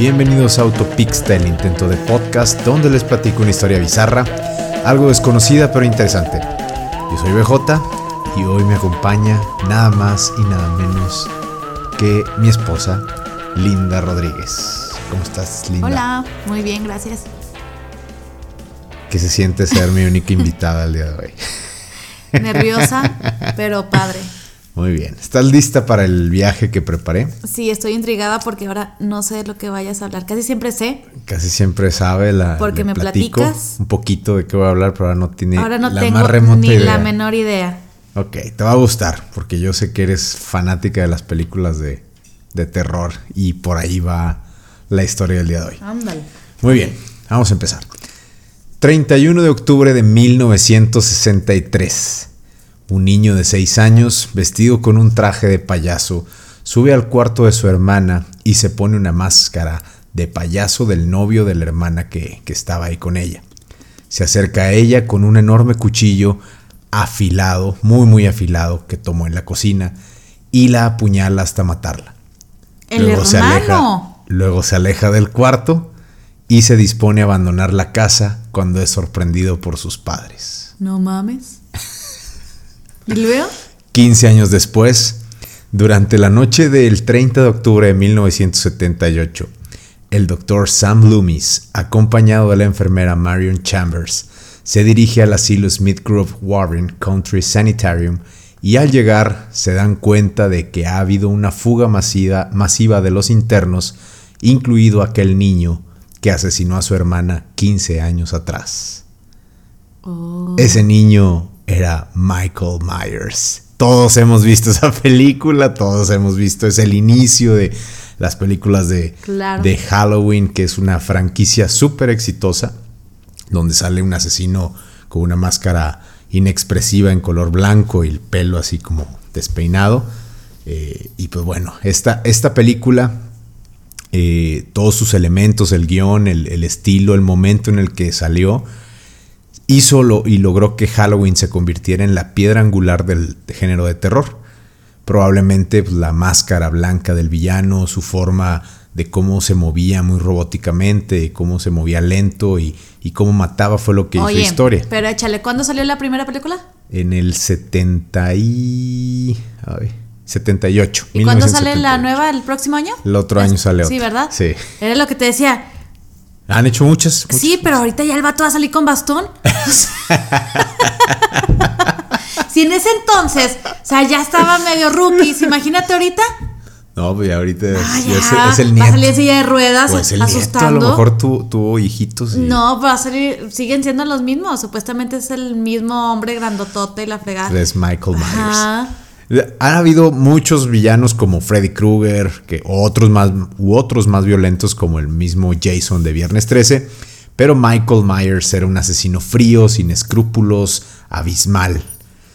Bienvenidos a Autopixta, el intento de podcast donde les platico una historia bizarra, algo desconocida pero interesante. Yo soy BJ y hoy me acompaña nada más y nada menos que mi esposa, Linda Rodríguez. ¿Cómo estás, Linda? Hola, muy bien, gracias. ¿Qué se siente ser mi única invitada el día de hoy? Nerviosa, pero padre. Muy bien. ¿Estás lista para el viaje que preparé? Sí, estoy intrigada porque ahora no sé de lo que vayas a hablar. Casi siempre sé. Casi siempre sabe la. Porque me platico platicas. Un poquito de qué voy a hablar, pero ahora no tiene Ahora no la tengo más remota ni idea. la menor idea. Ok, te va a gustar, porque yo sé que eres fanática de las películas de, de terror y por ahí va la historia del día de hoy. Ándale. Muy bien, vamos a empezar. 31 de octubre de 1963. Un niño de 6 años, vestido con un traje de payaso, sube al cuarto de su hermana y se pone una máscara de payaso del novio de la hermana que, que estaba ahí con ella. Se acerca a ella con un enorme cuchillo afilado, muy muy afilado, que tomó en la cocina y la apuñala hasta matarla. El se aleja, hermano. luego se aleja del cuarto y se dispone a abandonar la casa cuando es sorprendido por sus padres. No mames. ¿Y luego? 15 años después, durante la noche del 30 de octubre de 1978, el doctor Sam Loomis, acompañado de la enfermera Marion Chambers, se dirige al asilo Smith Grove Warren Country Sanitarium y al llegar se dan cuenta de que ha habido una fuga masiva, masiva de los internos, incluido aquel niño que asesinó a su hermana 15 años atrás. Oh. Ese niño era Michael Myers. Todos hemos visto esa película, todos hemos visto, es el inicio de las películas de, Claro. de Halloween, que es una franquicia súper exitosa, donde sale un asesino con una máscara inexpresiva en color blanco y el pelo así como despeinado. Eh, y pues bueno, esta, esta película, eh, todos sus elementos, el guion, el, el estilo, el momento en el que salió, hizo lo- y logró que Halloween se convirtiera en la piedra angular del género de terror. Probablemente pues, la máscara blanca del villano, su forma de cómo se movía muy robóticamente, cómo se movía lento y, y cómo mataba fue lo que Oye, hizo historia. pero échale, ¿cuándo salió la primera película? En el 70 y... ay, 78. ¿Y cuándo sale 1978. la nueva el próximo año? El otro año sale Sí. ¿verdad? Sí. Era lo que te decía. Han hecho muchas. muchas. Sí, pero ahorita ya el vato va a salir con bastón. si en ese entonces, o sea, ya estaba medio rookies, imagínate ahorita. No, pues ya ahorita es, Ah, ya es- es el va a nieto. salir en silla de ruedas, Pues el nieto, asustando. a lo mejor tu- tuvo hijitos. y- No, va a salir, siguen siendo los mismos. Supuestamente es el mismo hombre grandotote y la fregada. Es Michael Myers. Ajá. Han habido muchos villanos como Freddy Krueger, que otros más u otros más violentos como el mismo Jason de Viernes 13, pero Michael Myers era un asesino frío, sin escrúpulos, abismal.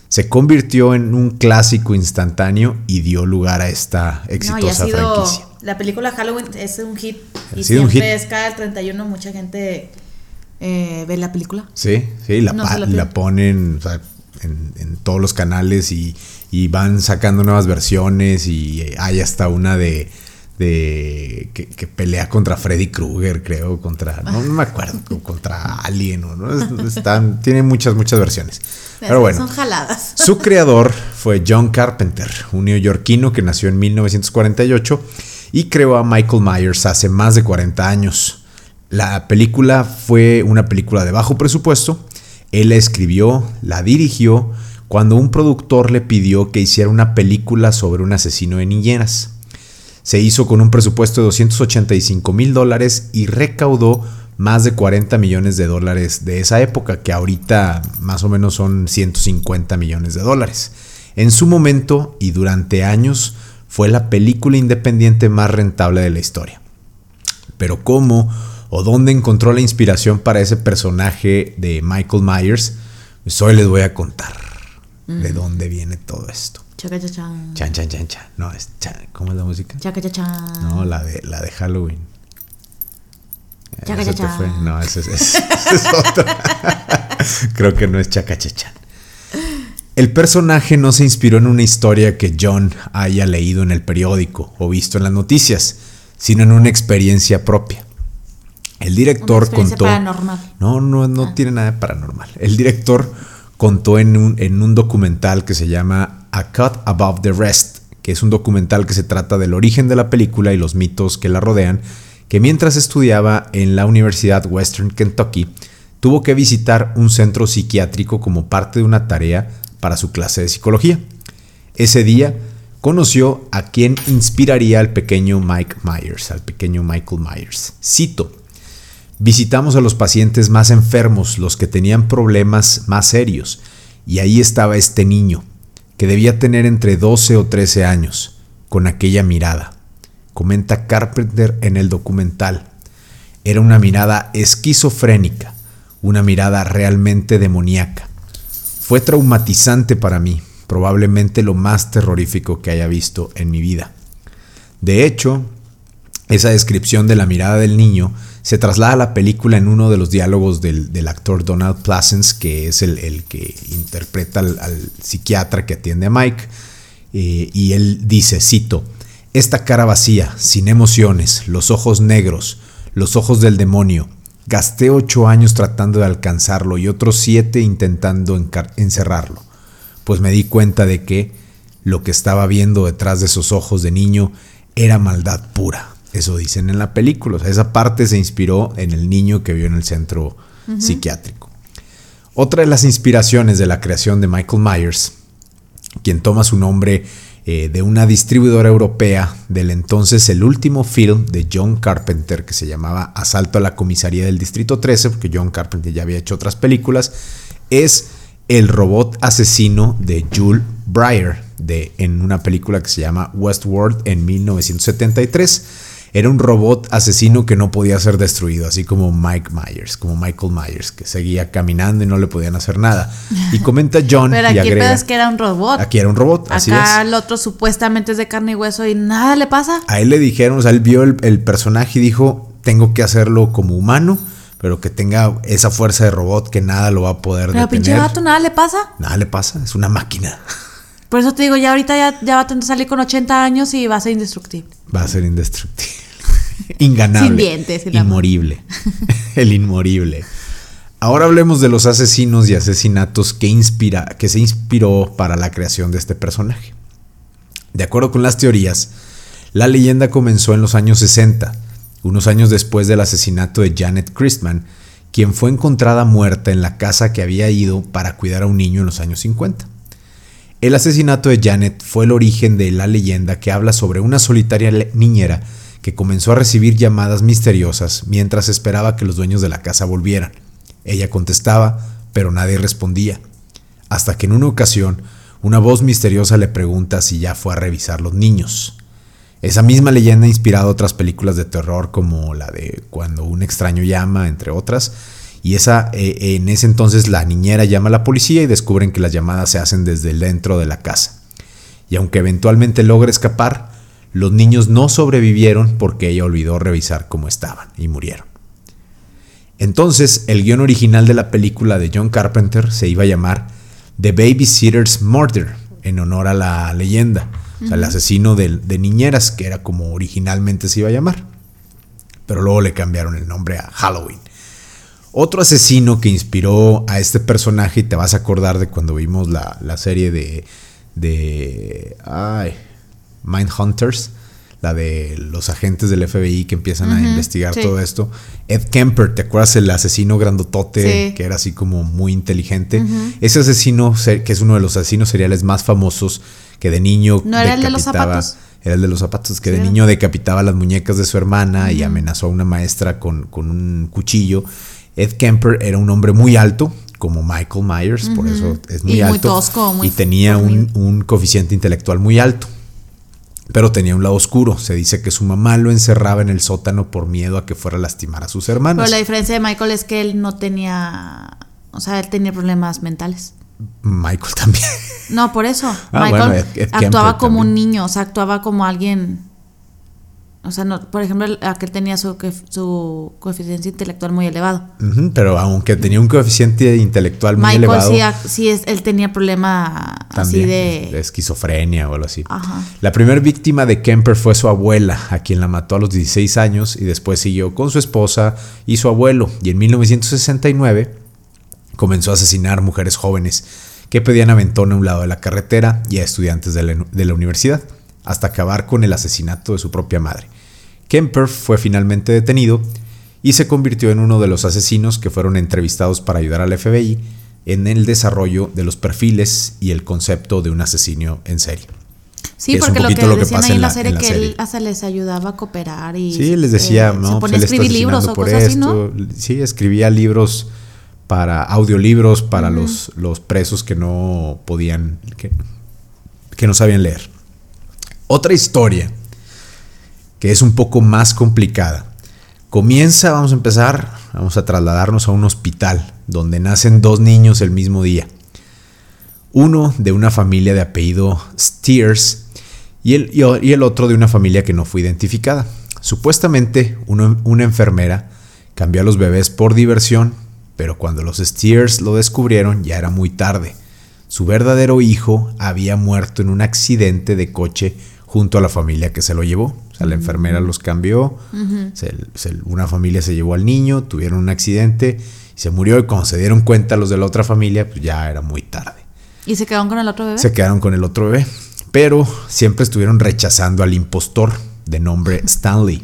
Se convirtió en un clásico instantáneo y dio lugar a esta No, exitosa sido. franquicia. La película Halloween es un hit. Ha Y un siempre hit. es cada 31, mucha gente eh, ve la película. Sí, sí, la, No la la ponen o sea, en, en todos los canales y, y van sacando nuevas versiones y hay hasta una de, de que, que pelea contra Freddy Krueger, creo, contra, no, no me acuerdo, contra Alien, o ¿no? Es- Están, tiene muchas, muchas versiones. Pero bueno, Son jaladas. su creador fue John Carpenter, un neoyorquino que nació en 1948 y creó a Michael Myers hace más de 40 años. La película fue una película de bajo presupuesto. Él la escribió, la dirigió, cuando un productor le pidió que hiciera una película sobre un asesino de niñeras. Se hizo con un presupuesto de 285 mil dólares y recaudó más de 40 millones de dólares de esa época, que ahorita más o menos son 150 millones de dólares. En su momento y durante años fue la película independiente más rentable de la historia. Pero cómo o dónde encontró la inspiración para ese personaje de Michael Myers, pues hoy les voy a contar de dónde viene todo esto. Chaca, cha, chan. Chan, chan, chan, chan. No, es chan. ¿Cómo es la música? Chaca, cha, chan. No, la de, la de Halloween. Chaca, cha, te chan. fue. No, ese es, ese es otro. Creo que no es Chacachachan. El personaje no se inspiró en una historia que John haya leído en el periódico o visto en las noticias, sino en una experiencia propia. El director Una contó. paranormal. No, no, no tiene nada de paranormal. El director contó en un, en un documental que se llama A Cut Above the Rest, que es un documental que se trata del origen de la película y los mitos que la rodean, que mientras estudiaba en la Universidad Western Kentucky, tuvo que visitar un centro psiquiátrico como parte de una tarea para su clase de psicología. Ese día conoció a quien inspiraría al pequeño Mike Myers, al pequeño Michael Myers. Cito. Visitamos a los pacientes más enfermos, los que tenían problemas más serios, y ahí estaba este niño, que debía tener entre 12 o 13 años, con aquella mirada. Comenta Carpenter en el documental. Era una mirada esquizofrénica, una mirada realmente demoníaca. Fue traumatizante para mí, probablemente lo más terrorífico que haya visto en mi vida. De hecho, esa descripción de la mirada del niño se traslada a la película en uno de los diálogos del, del actor Donald Pleasence, que es el, el que interpreta al, al, psiquiatra que atiende a Mike, eh, y él dice, cito, esta cara vacía, sin emociones, los ojos negros, los ojos del demonio, gasté ocho años tratando de alcanzarlo y otros siete intentando encerrarlo, pues me di cuenta de que lo que estaba viendo detrás de esos ojos de niño era maldad pura. Eso dicen en la película. O sea, esa parte se inspiró en el niño que vio en el centro uh -huh. psiquiátrico. Otra de las inspiraciones de la creación de Michael Myers, quien toma su nombre eh, de una distribuidora europea del entonces el último film de John Carpenter que se llamaba Asalto a la comisaría del Distrito 13, porque John Carpenter ya había hecho otras películas, es el robot asesino de Jules Breyer de, en una película que se llama Westworld en 1973 era un robot asesino que no podía ser destruido, así como Mike Myers, como Michael Myers, que seguía caminando y no le podían hacer nada. Y comenta John Pero y aquí agrega, es que era un robot. Aquí era un robot, así Acá es. el otro supuestamente es de carne y hueso y nada le pasa. A él le dijeron, o sea, él vio el, el personaje y dijo, tengo que hacerlo como humano, pero que tenga esa fuerza de robot que nada lo va a poder Pero pinche detener. vato, nada le pasa. Nada le pasa, es una máquina. Por eso te digo, ya ahorita ya, ya va a tener que salir con 80 años y va a ser indestructible. Va a ser indestructible. Inganable. Sin dientes, amor. Inmorible. El inmorible. Ahora hablemos de los asesinos y asesinatos que, inspira, que se inspiró para la creación de este personaje. De acuerdo con las teorías, la leyenda comenzó en los años 60, unos años después del asesinato de Janet Christman, quien fue encontrada muerta en la casa que había ido para cuidar a un niño en los años 50. El asesinato de Janet fue el origen de la leyenda que habla sobre una solitaria niñera que comenzó a recibir llamadas misteriosas mientras esperaba que los dueños de la casa volvieran. Ella contestaba, pero nadie respondía. Hasta que en una ocasión, una voz misteriosa le pregunta si ya fue a revisar los niños. Esa misma leyenda ha inspirado otras películas de terror como la de Cuando un extraño llama, entre otras. Y esa, eh, en ese entonces la niñera llama a la policía y descubren que las llamadas se hacen desde dentro de la casa. Y aunque eventualmente logra escapar, los niños no sobrevivieron porque ella olvidó revisar cómo estaban y murieron. Entonces, el guion original de la película de John Carpenter se iba a llamar The Babysitter's Murder, en honor a la leyenda, uh -huh. o sea, el asesino de, de, niñeras, que era como originalmente se iba a llamar. Pero luego le cambiaron el nombre a Halloween. Otro asesino que inspiró a este personaje, y te vas a acordar de cuando vimos la, la serie de, de ay, Mindhunters, la de los agentes del FBI que empiezan uh -huh, a investigar sí. todo esto. Ed Kemper, ¿te acuerdas el asesino grandotote sí. que era así como muy inteligente? Uh -huh. Ese asesino, que es uno de los asesinos seriales más famosos, que de niño no era el de los zapatos. Era el de los zapatos, que sí. de niño decapitaba las muñecas de su hermana uh -huh. y amenazó a una maestra con, con, un cuchillo. Ed Kemper era un hombre muy alto, como Michael Myers, por eso es muy y alto. Muy tosco, muy y tenía un, un coeficiente intelectual muy alto pero tenía un lado oscuro. Se dice que su mamá lo encerraba en el sótano por miedo a que fuera a lastimar a sus hermanos. Pero la diferencia de Michael es que él no tenía, o sea, él tenía problemas mentales. Michael también. No, por eso. Ah, Michael bueno, Ed, Ed actuaba como también. un niño, o sea, actuaba como alguien. O sea, no, por ejemplo, el- aquel tenía su, su coeficiente intelectual muy elevado. Pero aunque tenía un coeficiente intelectual muy Michael elevado, sí, ac- sí es, él tenía problema así de... de esquizofrenia o algo así. Ajá. La primera víctima de Kemper fue su abuela, a quien la mató a los 16 años y después siguió con su esposa y su abuelo. Y en 1969 comenzó a asesinar mujeres jóvenes que pedían aventón a un lado de la carretera y a estudiantes de la, de la universidad, hasta acabar con el asesinato de su propia madre. Kemper fue finalmente detenido y se convirtió en uno de los asesinos que fueron entrevistados para ayudar al FBI en el desarrollo de los perfiles y el concepto de un asesino en serie. Sí, porque lo que lo que decían pasa ahí en la serie en la que serie. él hasta les ayudaba a cooperar y Sí, les decía, eh, no, se pues ponía a escribir libros o por cosas así, ¿no? Sí, escribía libros para audiolibros para los, los presos que no podían, que, que no sabían leer. Otra historia que es un poco más complicada. Comienza, vamos a empezar, vamos a trasladarnos a un hospital donde nacen dos niños el mismo día. Uno de una familia de apellido Steers y el, y el otro de una familia que no fue identificada. Supuestamente una enfermera cambió a los bebés por diversión, pero cuando los Steers lo descubrieron ya era muy tarde. Su verdadero hijo había muerto en un accidente de coche junto a la familia que se lo llevó. O sea, la enfermera los cambió, se- se- una familia se llevó al niño, tuvieron un accidente y se murió y cuando se dieron cuenta los de la otra familia, pues ya era muy tarde ¿Y se quedaron con el otro bebé? se quedaron con el otro bebé. Pero siempre estuvieron rechazando al impostor de nombre Stanley.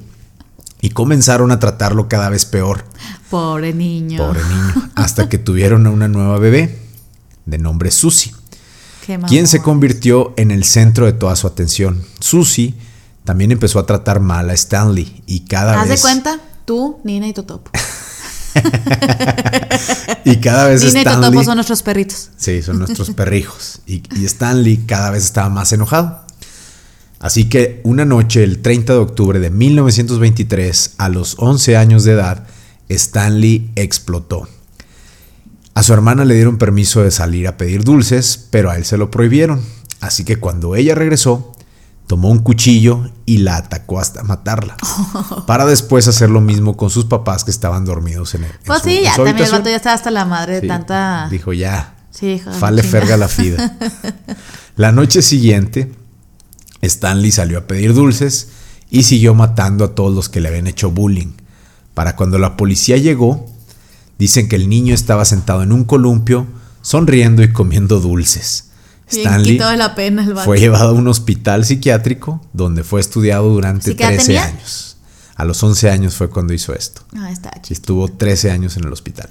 Y comenzaron a tratarlo cada vez peor, Pobre niño. pobre niño, hasta que tuvieron a una nueva bebé de nombre Susie, Qué quien se convirtió en el centro de toda su atención. Susie también empezó a tratar mal a Stanley y cada Haz vez de cuenta, tú, Nina y Totopo. y cada vez Nina y Stanley Totopo son nuestros perritos. Sí, son nuestros perrijos. Y, y Stanley cada vez estaba más enojado. Así que una noche, el 30 de octubre de 1923, a los 11 años de edad, Stanley explotó. A su hermana le dieron permiso de salir a pedir dulces, pero a él se lo prohibieron. Así que cuando ella regresó, tomó un cuchillo y la atacó hasta matarla. Para después hacer lo mismo con sus papás que estaban dormidos en, el, en Pues su- sí, ya también el vato ya estaba hasta la madre de Sí, tanta. Dijo ya. Sí, la Fale ferga la fida. La noche siguiente, Stanley salió a pedir dulces y siguió matando a todos los que le habían hecho bullying. Para cuando la policía llegó, dicen que el niño estaba sentado en un columpio, sonriendo y comiendo dulces. Stanley quitado de la pena el vato. fue llevado a un hospital psiquiátrico donde fue estudiado durante ¿Sí qué edad 13 tenía? años. A los 11 años fue cuando hizo esto. Ah, está estuvo 13 años en el hospital.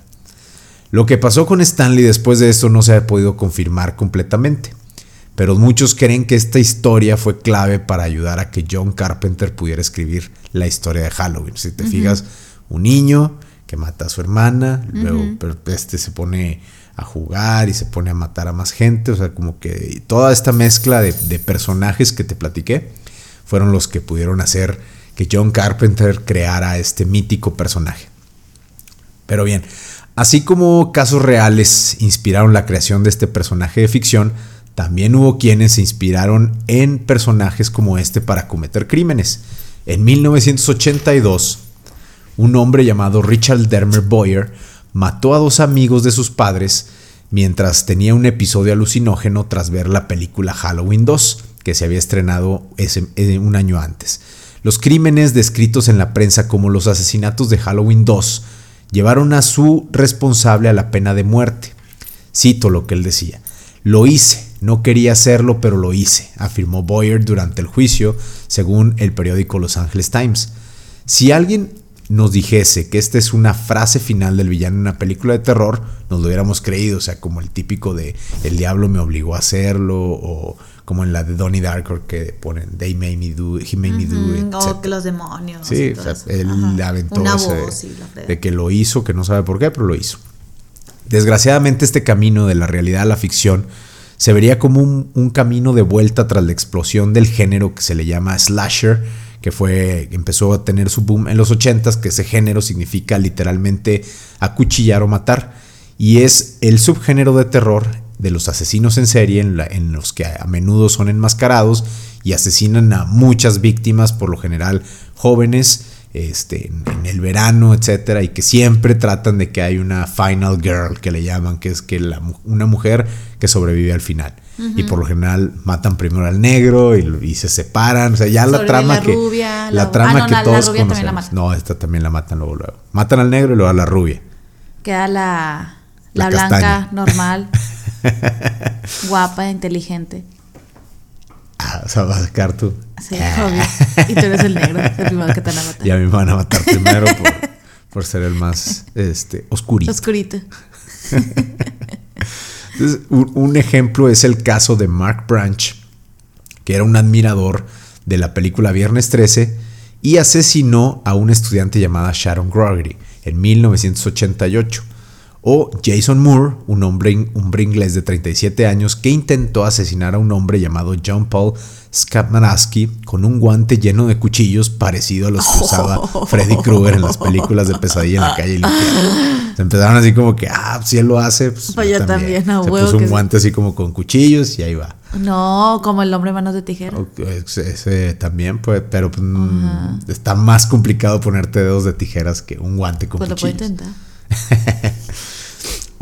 Lo que pasó con Stanley después de esto no se ha podido confirmar completamente, pero muchos creen que esta historia fue clave para ayudar a que John Carpenter pudiera escribir la historia de Halloween. Si te fijas, un niño que mata a su hermana, luego este se pone a jugar y se pone a matar a más gente, o sea, como que toda esta mezcla de, de personajes que te platiqué fueron los que pudieron hacer que John Carpenter creara este mítico personaje. Pero bien, así como casos reales inspiraron la creación de este personaje de ficción, también hubo quienes se inspiraron en personajes como este para cometer crímenes. En 1982, un hombre llamado Richard Dermer Boyer mató a dos amigos de sus padres mientras tenía un episodio alucinógeno tras ver la película Halloween 2, que se había estrenado ese- eh, un año antes. Los crímenes descritos en la prensa como los asesinatos de Halloween 2 llevaron a su responsable a la pena de muerte. Cito lo que él decía. Lo hice, no quería hacerlo, pero lo hice, afirmó Boyer durante el juicio, según el periódico Los Angeles Times. Si alguien nos dijese que esta es una frase final del villano en una película de terror, nos lo hubiéramos creído, o sea, como el típico de el diablo me obligó a hacerlo, o como en la de Donnie Darko que ponen they made me do, he made me do it, o que los demonios. Sí, o sea, él Ajá. aventó Una ese voz de que lo hizo, que no sabe por qué, pero lo hizo. Desgraciadamente este camino de la realidad a la ficción se vería como un, un camino de vuelta tras la explosión del género que se le llama slasher, que fue empezó a tener su boom en los 80s, que ese género significa literalmente acuchillar o matar. Y es el subgénero de terror de los asesinos en serie en, la- en los que a menudo son enmascarados y asesinan a muchas víctimas, por lo general jóvenes, este, en, en el verano, etcétera, y que siempre tratan de que hay una final girl que le llaman, que es que la una mujer que sobrevive al final. Y por lo general matan primero al negro y, se separan. O sea, ya la trama la que. rubia, la la- trama ah, no, que la- la todos rubia también la conocemos. No, esta también la matan luego, luego. Matan al negro y luego a la rubia. Queda la, La la, blanca, castaña. normal, guapa, inteligente. O sea, vas a sacar tú. Sí, obvio. Y tú eres el negro, el primero que te van a matar. Y a mí me van a matar primero por, por ser el más este, oscurito. Oscurito. Entonces, un, un ejemplo es el caso de Mark Branch, que era un admirador de la película Viernes 13 y asesinó a una estudiante llamada Sharon Gregory en 1988. O Jason Moore, un hombre, hombre inglés de 37 años que intentó asesinar a un hombre llamado John Paul Skapmanaski con un guante lleno de cuchillos parecido a los que usaba Freddy Krueger en las películas de Pesadilla en la calle. Se empezaron así como que, ah, si él lo hace, pues, Pues yo también, a Se puso un guante así como con cuchillos y ahí va. No, como el hombre manos de tijera. Ese, ese también, pues, pero pues, mm, está más complicado ponerte dedos de tijeras que un guante con Pues lo puedo cuchillos. intentar.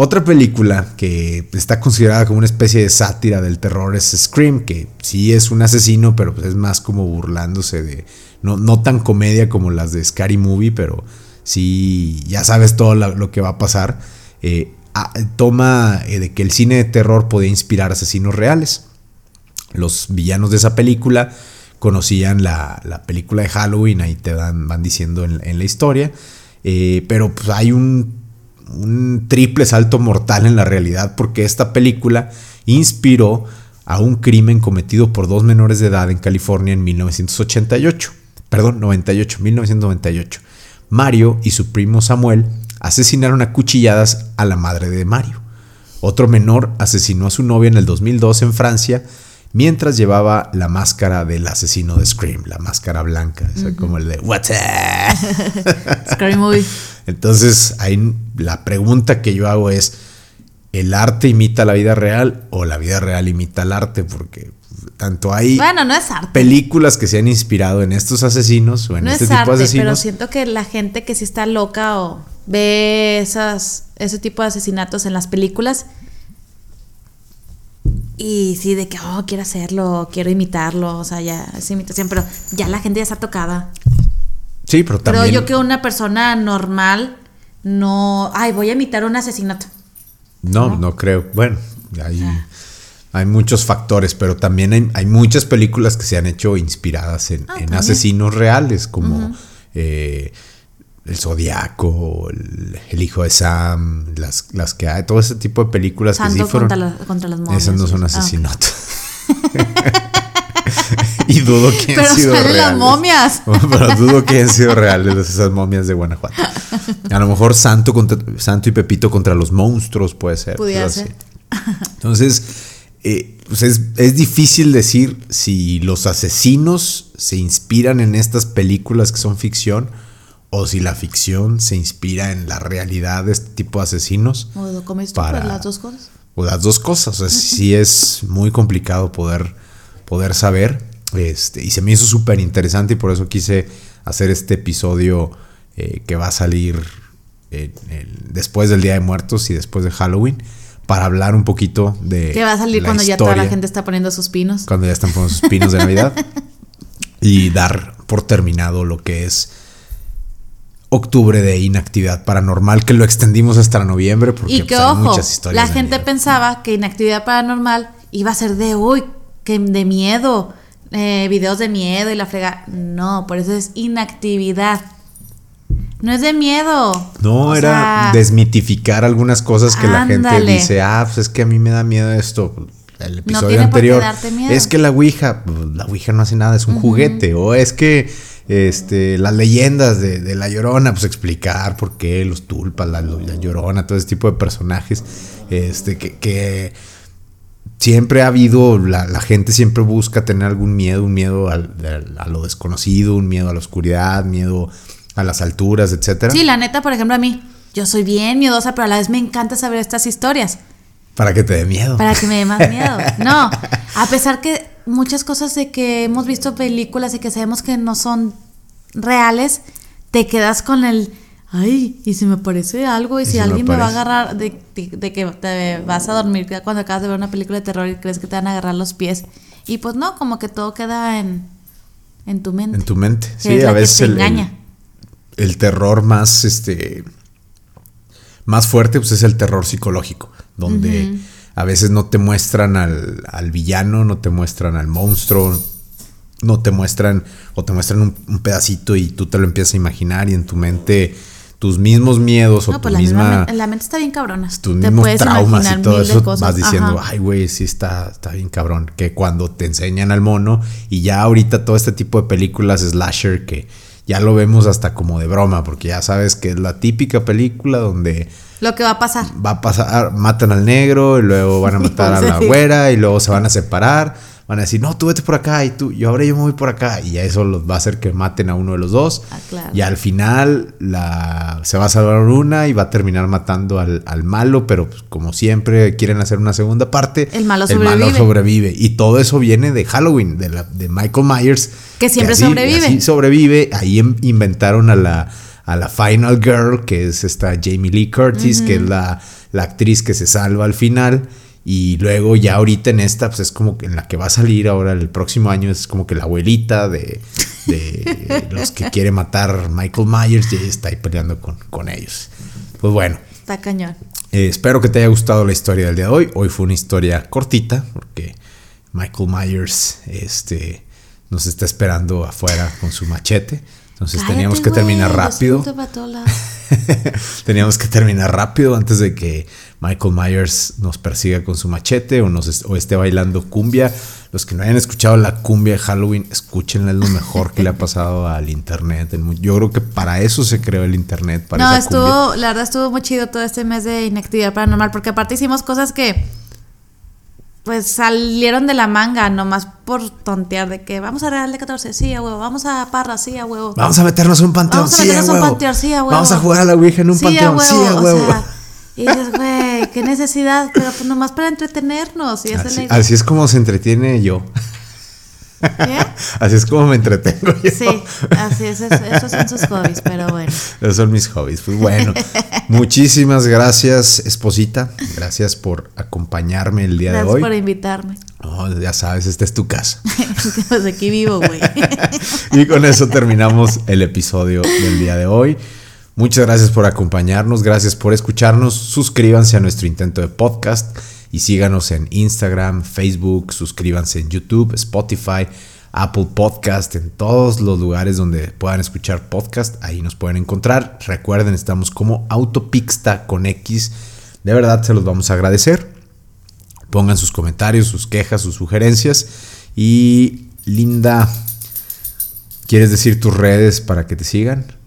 Otra película que está considerada como una especie de sátira del terror es Scream, que sí es un asesino, pero pues es más como burlándose de. No, no tan comedia como las de Scary Movie, pero sí ya sabes todo lo que va a pasar. Eh, ah, toma eh, de que el cine de terror podía inspirar asesinos reales. Los villanos de esa película conocían la, la película de Halloween, ahí te dan, van diciendo en, en la historia. Eh, pero pues hay un, un triple salto mortal en la realidad porque esta película inspiró a un crimen cometido por dos menores de edad en California en 1988. Perdón, 98, 1998. Mario y su primo Samuel asesinaron a cuchilladas a la madre de Mario. Otro menor asesinó a su novia en el 2002 en Francia mientras llevaba la máscara del asesino de Scream, la máscara blanca, o sea, como el de What's up? Scary movie. Entonces, ahí la pregunta que yo hago es, ¿el arte imita la vida real o la vida real imita el arte? Porque tanto hay Bueno, no es arte. películas que se han inspirado en estos asesinos o en no este es tipo arte, de pero asesinos. siento que la gente que sí está loca o ve esas, ese tipo de asesinatos en las películas y sí de que, oh, quiero hacerlo, quiero imitarlo, o sea, ya es imitación, pero ya la gente ya está tocada. Sí, pero también... yo que una persona normal no, ay, voy a imitar un asesinato. No, no creo. Bueno, hay, hay muchos factores, pero también hay, hay muchas películas que se han hecho inspiradas en, Ah, en asesinos reales, como eh, El Zodiaco, el, El Hijo de Sam, las, las que hay, todo ese tipo de películas que sí fueron. contra, la- contra las momias. Esas no son Ah, asesinatos. y dudo que Pero han sido salen las reales. momias. Pero dudo que hayan sido reales esas momias de Guanajuato. A lo mejor Santo, contra, Santo y Pepito contra los monstruos puede ser. Pudiera ser. Entonces, eh, pues es, es difícil decir si los asesinos se inspiran en estas películas que son ficción o si la ficción se inspira en la realidad de este tipo de asesinos. O como esto, Para- las dos cosas. O las dos cosas. O sea, sí es muy complicado poder, poder saber. Este, y se me hizo súper interesante y por eso quise hacer este episodio eh, que va a salir en el- después del Día de Muertos y después de Halloween para hablar un poquito de. Que va a salir cuando ya toda la gente está poniendo sus pinos. Cuando ya están poniendo sus pinos de Navidad. y dar por terminado lo que es octubre de inactividad paranormal, que lo extendimos hasta noviembre porque Y que pues, hay ojo, muchas historias. la gente pensaba que inactividad paranormal iba a ser de uy, que de miedo, eh, videos de miedo y la frega. No, por eso es inactividad. No es de miedo. No, O era sea, desmitificar algunas cosas que la gente dice, ah, pues es que a mí me da miedo esto. El episodio tiene por qué anterior darte miedo. es que la Ouija, pues, la Ouija no hace nada, es un juguete. O es que este, las leyendas de, de la Llorona, pues explicar por qué los tulpas, la, la Llorona, todo ese tipo de personajes, este, que, que siempre ha habido, la, la gente siempre busca tener algún miedo, un miedo al- al- a lo desconocido, un miedo a la oscuridad, miedo a las alturas, etcétera. Sí, la neta, por ejemplo, a mí, yo soy bien miedosa, pero a la vez me encanta saber estas historias. Para que te dé miedo. Para que me dé más miedo. No, a pesar que muchas cosas de que hemos visto películas y que sabemos que no son reales, te quedas con el, ay, y si me parece algo, y, si, alguien me, va a agarrar, de, de- de que te vas a dormir cuando acabas de ver una película de terror y crees que te van a agarrar los pies. Y pues no, como que todo queda en, en tu mente. En tu mente. Sí, a veces el, el- engaña. el terror más, este, más fuerte, pues es el terror psicológico, donde a veces no te muestran al, al villano, no te muestran al monstruo, no te muestran, o te muestran un, un pedacito y tú te lo empiezas a imaginar y en tu mente tus mismos miedos o No, tu pues la, misma... misma- la mente está bien cabrona. tus Te mismos traumas y todo eso vas diciendo, Ajá. ay, güey, sí está, está bien cabrón. Que cuando te enseñan al mono y ya ahorita todo este tipo de películas slasher que ya lo vemos hasta como de broma, porque ya sabes que es la típica película donde Lo que va a pasar. va a pasar, matan al negro y luego van a matar a la güera y luego se van a separar. Van a decir, no, tú vete por acá y tú, y ahora yo me voy por acá. Y eso los va a hacer que maten a uno de los dos. Ah, claro. Y al final la, se va a salvar una y va a terminar matando al, al malo, pero pues, como siempre quieren hacer una segunda parte. El malo El malo sobrevive. sobrevive. Y todo eso viene de Halloween, de, la- de Michael Myers. Que siempre así- sobrevive. así sobrevive. Ahí em- inventaron a la, a la Final Girl, que es esta Jamie Lee Curtis, que es la, la actriz que se salva al final. Y luego ya ahorita en esta, pues es como que en la que va a salir ahora el próximo año, es como que la abuelita de, de los que quiere matar Michael Myers y ella está ahí peleando con, con ellos. Pues bueno, Está cañón. eh, espero que te haya gustado la historia del día de hoy. Hoy fue una historia cortita porque Michael Myers este, nos está esperando afuera con su machete. Entonces teníamos que terminar rápido. todos lados. teníamos que terminar rápido antes de que Michael Myers nos persiga con su machete o, nos est- o esté bailando cumbia. Los que no hayan escuchado la cumbia de Halloween, escúchenla, es lo mejor que le ha pasado al internet. Yo creo que para eso se creó el internet, para No, esa cumbia. estuvo, la verdad estuvo muy chido todo este mes de inactividad paranormal, porque aparte hicimos cosas que pues salieron de la manga, nomás por tontear de que vamos a Real de 14, sí, a huevo, vamos a Parra, sí, a huevo. Vamos a meternos en un panteón, Vamos a sí, meternos a en un panteón, sí, a huevo. Vamos a jugar a la Ouija en un sí, panteón, a sí, huevo. a huevo. O sea, y dices, güey, qué necesidad, pero pues nomás para entretenernos. Y la así, es como se entretiene yo. ¿Qué? Así es como me entretengo yo. Sí, así es, es- esos son sus hobbies, pero bueno. Esos son mis hobbies. Pues bueno, muchísimas gracias, esposita. Gracias por acompañarme el día Gracias de hoy. por invitarme. Oh, ya sabes, esta es tu casa. pues aquí vivo, güey. Y con eso terminamos el episodio del día de hoy. Muchas gracias por acompañarnos, gracias por escucharnos. Suscríbanse a nuestro intento de podcast y síganos en Instagram, Facebook, suscríbanse en YouTube, Spotify, Apple Podcast, en todos los lugares donde puedan escuchar podcast. Ahí nos pueden encontrar. Recuerden, estamos como Autopixta con X. De verdad se los vamos a agradecer. Pongan sus comentarios, sus quejas, sus sugerencias. Y Linda, ¿quieres decir tus redes para que te sigan?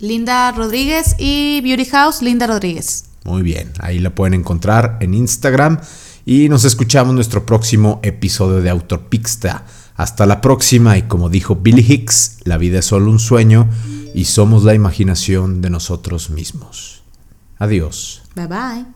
Linda Rodríguez y Beauty House, Linda Rodríguez. Muy bien, ahí la pueden encontrar en Instagram. Y nos escuchamos en nuestro próximo episodio de Autopixta. Hasta la próxima y como dijo Billy Hicks, la vida es solo un sueño y somos la imaginación de nosotros mismos. Adiós. Bye bye.